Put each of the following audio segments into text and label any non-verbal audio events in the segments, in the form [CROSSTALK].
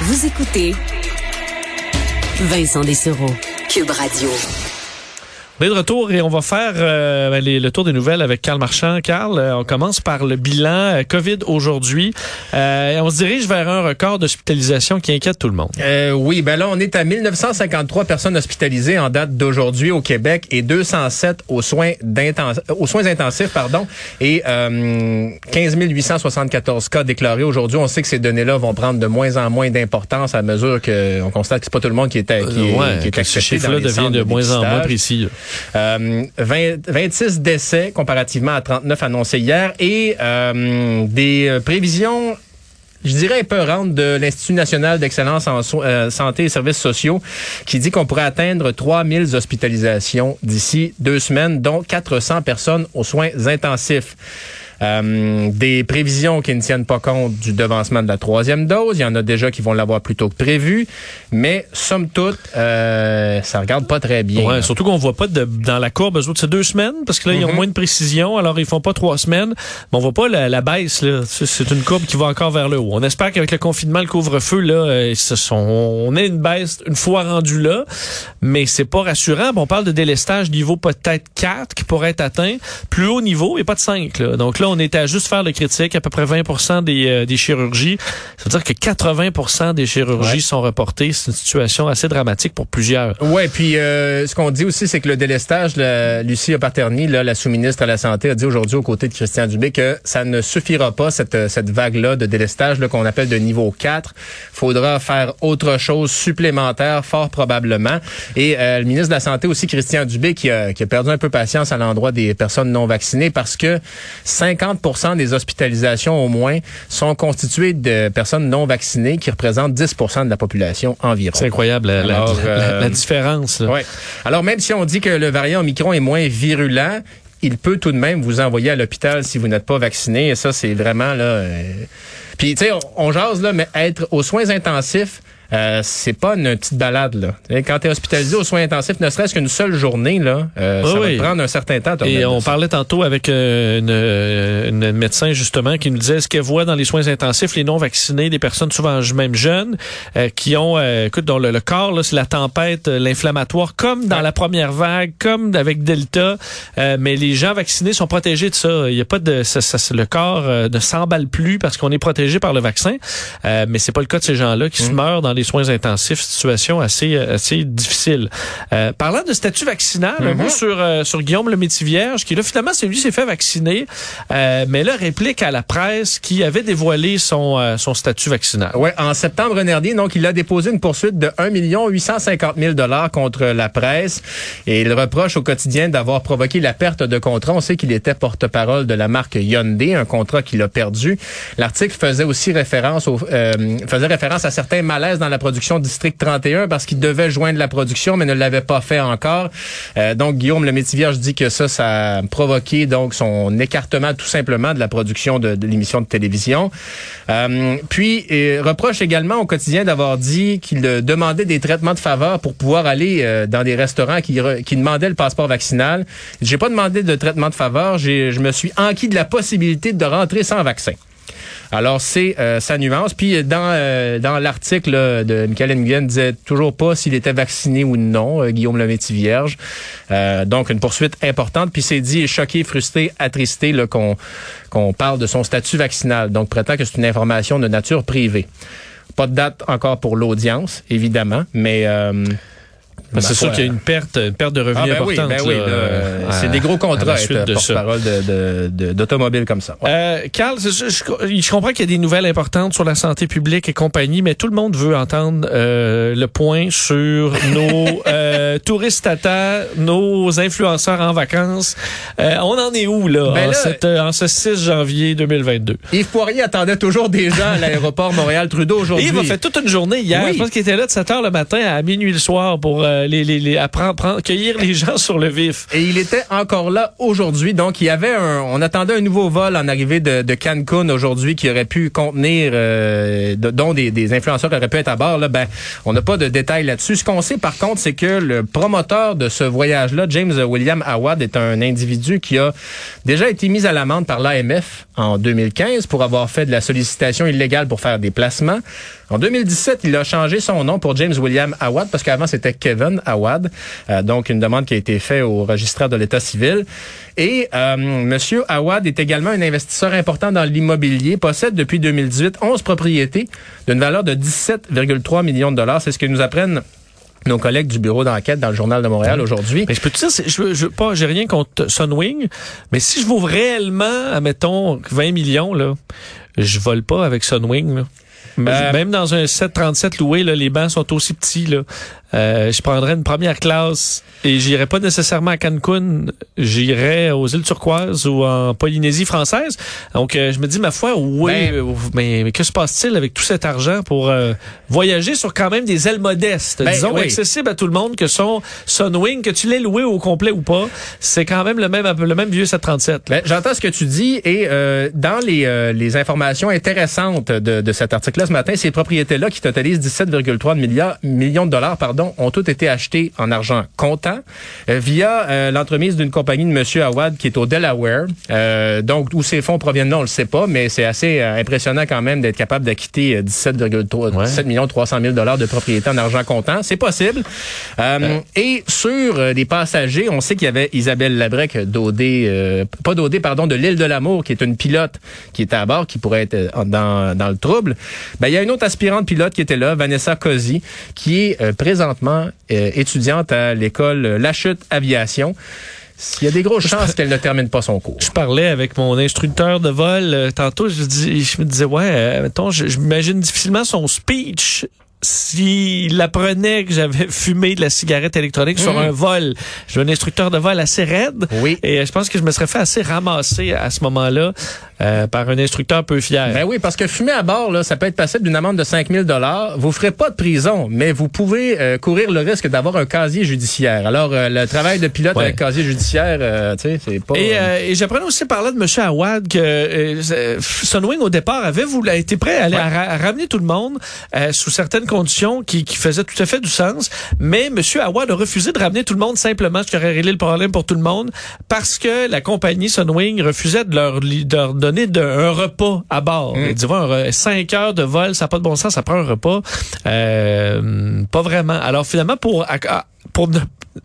Vous écoutez Vincent Dessereau, Cube Radio. On est de retour et on va faire euh, ben, les- le tour des nouvelles avec Carl Marchand. Carl, euh, on commence par le bilan euh, COVID aujourd'hui. Euh, on se dirige vers un record d'hospitalisation qui inquiète tout le monde. Euh, oui, ben là, on est à 1953 personnes hospitalisées en date d'aujourd'hui au Québec et 207 aux soins, aux soins intensifs, pardon, et euh, 15 874 cas déclarés aujourd'hui. On sait que ces données-là vont prendre de moins en moins d'importance à mesure qu'on constate que c'est pas tout le monde qui est, qui est, ouais, qui est accepté dans chiffre-là les devient de moins en moins précis. là. Euh, 20 26 décès comparativement à 39 annoncés hier et euh, des euh, prévisions je dirais épeurantes de l'Institut national d'excellence en euh, santé et services sociaux qui dit qu'on pourrait atteindre 3000 hospitalisations d'ici deux semaines, dont 400 personnes aux soins intensifs. Euh, des prévisions qui ne tiennent pas compte du devancement de la troisième dose. Il y en a déjà qui vont l'avoir plus tôt que prévu. Mais, somme toute, euh, ça regarde pas très bien. Ouais, surtout qu'on voit pas de, dans la courbe eux autres, c'est deux semaines parce que là ils ont Mhm. moins de précision, alors ils font pas trois semaines. Mais on voit pas la, la baisse là. C'est une courbe qui va encore vers le haut. On espère qu'avec le confinement, le couvre-feu là, euh, ce sont, on ait une baisse une fois rendu là, mais c'est pas rassurant. Bon, on parle de délestage niveau peut-être 4 qui pourrait être atteint, plus haut niveau et pas de 5 là. Donc là on est à juste faire le critique, à peu près 20% des, euh, des chirurgies. Ça veut dire que 80% des chirurgies Ouais. sont reportées. C'est une situation assez dramatique pour plusieurs. Ouais, puis euh, ce qu'on dit aussi, c'est que le délestage, la, Lucie Paterny, là, la sous-ministre à la Santé, a dit aujourd'hui aux côtés de Christian Dubé que ça ne suffira pas, cette, cette vague-là de délestage là, qu'on appelle de niveau 4. faudra faire autre chose supplémentaire, fort probablement. Et euh, le ministre de la Santé aussi, Christian Dubé, qui a, qui a perdu un peu patience à l'endroit des personnes non vaccinées parce que 50 des hospitalisations au moins sont constituées de personnes non vaccinées qui représentent 10 de la population environ. C'est incroyable la, Alors, la- euh, la différence. là. Ouais. Alors, même si on dit que le variant Omicron est moins virulent, il peut tout de même vous envoyer à l'hôpital si vous n'êtes pas vacciné. Et ça, c'est vraiment là. euh, Puis, tu sais, on, on jase là, mais être aux soins intensifs. Euh, c'est pas une petite balade là. Quand tu es hospitalisé aux soins intensifs, ne serait-ce qu'une seule journée là, euh, ça oui. va prendre un certain temps. Et on parlait tantôt avec euh, une, euh, une médecin justement qui nous disait ce qu'elle voit dans les soins intensifs les non vaccinés, des personnes souvent même jeunes, euh, qui ont, euh, écoute, dont le, le corps, là, c'est la tempête, l'inflammatoire, comme dans Ouais. la première vague, comme avec Delta. Mais les gens vaccinés sont protégés de ça. Il y a pas de, ça, ça- le corps ne s'emballe plus parce qu'on est protégé par le vaccin. Mais c'est pas le cas de ces gens-là qui se meurent dans les soins intensifs. Situation assez, euh, assez difficile. Euh, parlant de statut vaccinal, un mot sur, euh, sur Guillaume le Métis-Vierge, qui là, finalement, c'est lui qui s'est fait vacciner, euh, mais là, réplique à la presse qui avait dévoilé son, euh, son statut vaccinal. Ouais, en septembre dernier, donc, il a déposé une poursuite de 1 850 000 dollars contre la presse et il reproche au quotidien d'avoir provoqué la perte de contrat. On sait qu'il était porte-parole de la marque Hyundai, un contrat qu'il a perdu. L'article faisait aussi référence au, euh, faisait référence à certains malaises dans la production District 31 parce qu'il devait joindre la production mais ne l'avait pas fait encore. Euh, donc, Guillaume le Métivierge dit que ça, ça a provoqué donc son écartement tout simplement de la production de, de l'émission de télévision. Euh, puis, euh, reproche également au quotidien d'avoir dit qu'il demandait des traitements de faveur pour pouvoir aller euh, dans des restaurants qui, qui demandaient le passeport vaccinal. J'ai pas demandé de traitement de faveur, je me suis enquis de la possibilité de rentrer sans vaccin. Alors, c'est euh, sa nuance. Puis, dans, euh, dans l'article de Michael Nguyen, disait toujours pas s'il était vacciné ou non, euh, Guillaume Lemétis Vierge. Euh, donc, une poursuite importante. Puis, c'est dit, choqué, frustré, attristé qu'on qu'on parle de son statut vaccinal. Donc, prétend que c'est une information de nature privée. Pas de date encore pour l'audience, évidemment, mais... euh, c'est sûr qu'il y a une perte, une perte de revenus ah, ben oui, importante. ben oui, là, euh, c'est à- des gros à contrats la être suite de ça. porte-parole d'automobile comme ça. Ouais. Euh, Carl, je, je- je comprends qu'il y a des nouvelles importantes sur la santé publique et compagnie, mais tout le monde veut entendre euh, le point sur [LAUGHS] nos euh, touristes tata, nos influenceurs en vacances. Euh, on en est où là, Ben en, là- cette, euh, en ce 6 janvier 2022? Yves Poirier attendait toujours des gens à l'aéroport Montréal-Trudeau aujourd'hui. Yves a fait toute une journée hier. Oui. Je pense qu'il était là de 7 heures le matin à minuit le soir pour euh, les, cueillir les gens sur le vif. Et il était encore là aujourd'hui. Donc, il y avait un, on attendait un nouveau vol en arrivée de, Cancun aujourd'hui qui aurait pu contenir, euh, dont des, influenceurs auraient pu être à bord. Ben, on n'a pas de détails là-dessus. Ce qu'on sait, par contre, c'est que le promoteur de ce voyage-là, James William Awad, est un individu qui a déjà été mis à l'amende par l'AMF en 2015 pour avoir fait de la sollicitation illégale pour faire des placements. En 2017, il a changé son nom pour James William Awad parce qu'avant c'était Kevin Awad. Euh, donc une demande qui a été faite au registraire de l'État civil. Et euh, Monsieur Awad est également un investisseur important dans l'immobilier, possède depuis 2018 11 propriétés d'une valeur de 17,3 millions de dollars. C'est ce que nous apprennent nos collègues du bureau d'enquête dans le journal de Montréal aujourd'hui. Mais je peux te dire, je, je, pas, j'ai rien contre Sunwing, mais si je vaux réellement, admettons, 20 millions, là, je vole pas avec Sunwing, là. Euh, Même dans un 737 loué, là, les bancs sont aussi petits. Là. Euh, je prendrais une première classe et j'irai pas nécessairement à Cancun, j'irai aux îles turquoises ou en Polynésie française. Donc euh, je me dis ma foi, oui, ben, euh, mais, mais, que se passe-t-il avec tout cet argent pour voyager sur quand même des ailes modestes, ben, disons accessibles à tout le monde que son Sunwing, que tu l'aies loué au complet ou pas, c'est quand même le même le même vieux 737. Ben, J'entends ce que tu dis et dans les, les informations intéressantes de, de cet article-là ce matin, ces propriétés-là qui totalisent 17,3 milliards millions de dollars, pardon ont toutes été achetés en argent comptant euh, via euh, l'entremise d'une compagnie de Monsieur Awad qui est au Delaware. Euh, donc, où ces fonds proviennent, non, on le sait pas, mais c'est assez impressionnant quand même d'être capable d'acquitter 17,3 17 millions 300 000 dollars de propriété en argent comptant. C'est possible. et sur des passagers, on sait qu'il y avait Isabelle Labrec d'OD, pas d'OD, pardon, de l'île de l'Amour, qui est une pilote qui était à bord, qui pourrait être dans, dans le trouble. Ben, il y a une autre aspirante pilote qui était là, Vanessa Cosi, qui est présente présentement euh, étudiante à l'école La Chute Aviation. Il y a des grosses chances qu'elle ne termine pas son cours. Je parlais avec mon instructeur de vol euh, tantôt. Je, dis, je me disais, ouais, euh, mettons, j'imagine difficilement son speech s'il apprenait que j'avais [LAUGHS] fumé de la cigarette électronique sur mmh. un vol, j'ai un instructeur de vol assez raide. Oui. Et je pense que je me serais fait assez ramasser à ce moment-là euh, par un instructeur peu fier. Ben oui, parce que fumer à bord, là, ça peut être passible d'une amende de 5000 dollars. Vous ferez pas de prison, mais vous pouvez euh, courir le risque d'avoir un casier judiciaire. Alors, euh, le travail de pilote avec casier judiciaire, tu sais, c'est pas... Et, et j'apprenais aussi parler de M. Awad que Sunwing, au départ, avait voulu, été prêt à, aller à ramener tout le monde sous certaines conditions qui, qui faisaient tout à fait du sens. Mais M. Awad a refusé de ramener tout le monde simplement, ce qui aurait réglé le problème pour tout le monde, parce que la compagnie Sunwing refusait de leur, de leur donner un repas à bord. Mmh. Disons, cinq heures de vol, ça n'a pas de bon sens, ça prend un repas. Euh, pas vraiment. Alors finalement, pour, pour,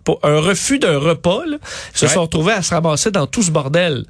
pour un refus d'un repas, ils se sont retrouvés à se ramasser dans tout ce bordel.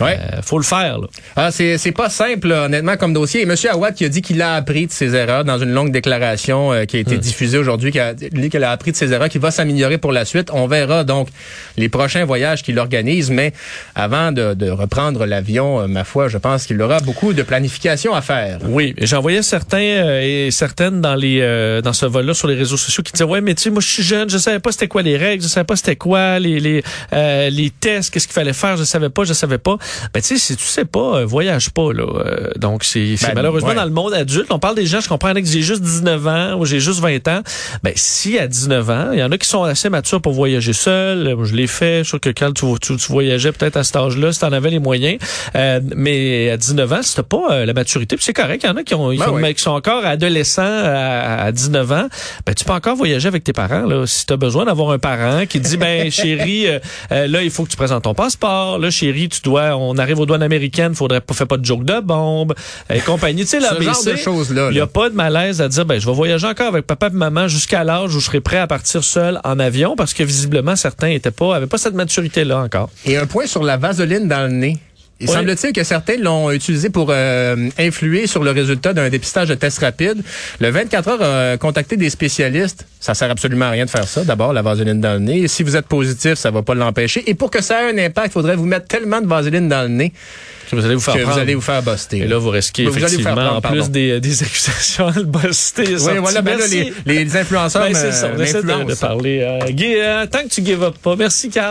Ouais. Euh, faut le faire. Là. Ah, c'est, c'est pas simple, honnêtement, comme dossier. Et M. Awad qui a dit qu'il a appris de ses erreurs dans une longue déclaration euh, qui a été hmm. diffusée aujourd'hui, qui a dit qu'il a appris de ses erreurs, qu'il va s'améliorer pour la suite. On verra donc les prochains voyages qu'il organise. Mais avant de, de reprendre l'avion, euh, ma foi, je pense qu'il aura beaucoup de planification à faire. Oui, j'en voyais certains et certaines dans les dans ce vol-là sur les réseaux sociaux qui disaient ouais, mais tu sais, moi je suis jeune, je savais pas c'était quoi les règles, je savais pas c'était quoi les les les tests, qu'est-ce qu'il fallait faire, je savais pas, je savais pas. Ben, tu sais, si tu sais pas, euh, voyage pas, là. Euh, donc, c'est ben, malheureusement dans le monde adulte. On parle des gens, je comprends que j'ai juste 19 ans ou j'ai juste 20 ans. Ben, si à 19 ans, il y en a qui sont assez matures pour voyager seul. Je l'ai fait. Je suis sûr que quand tu, tu, voyageais peut-être à cet âge-là, si t'en avais les moyens. Euh, mais à 19 ans, si t'as pas la maturité, puis c'est correct. Il y en a qui, ont, ben qui, sont encore adolescents à, 19 ans. Ben, tu peux encore voyager avec tes parents, là. Si t'as besoin d'avoir un parent qui dit, ben, chérie, là, il faut que tu présentes ton passeport. Là, chérie, tu dois, on arrive aux douanes américaines, faudrait pas faire pas de joke de bombe et compagnie. Tu sais, [LAUGHS] là, Il n'y a pas de malaise à dire, ben, je vais voyager encore avec papa et maman jusqu'à l'âge où je serai prêt à partir seul en avion parce que visiblement, certains étaient pas, avaient pas cette maturité-là encore. Et un point sur la vaseline dans le nez. Il semble-t-il que certains l'ont utilisé pour euh, influer sur le résultat d'un dépistage de test rapide. Le 24 heures a contacté des spécialistes. Ça sert absolument à rien de faire ça. D'abord, la vaseline dans le nez. si vous êtes positif, ça va pas l'empêcher. Et pour que ça ait un impact, il faudrait vous mettre tellement de vaseline dans le nez que vous allez vous faire que vous allez vous faire buster. Et là, vous risquez effectivement, en plus des, des [LAUGHS] accusations le buster. Oui, voilà, ben là, les, les influenceurs ben, ça, on essaie de, parler. Euh, Guy, euh, tant que tu give up pas. Merci, Carl.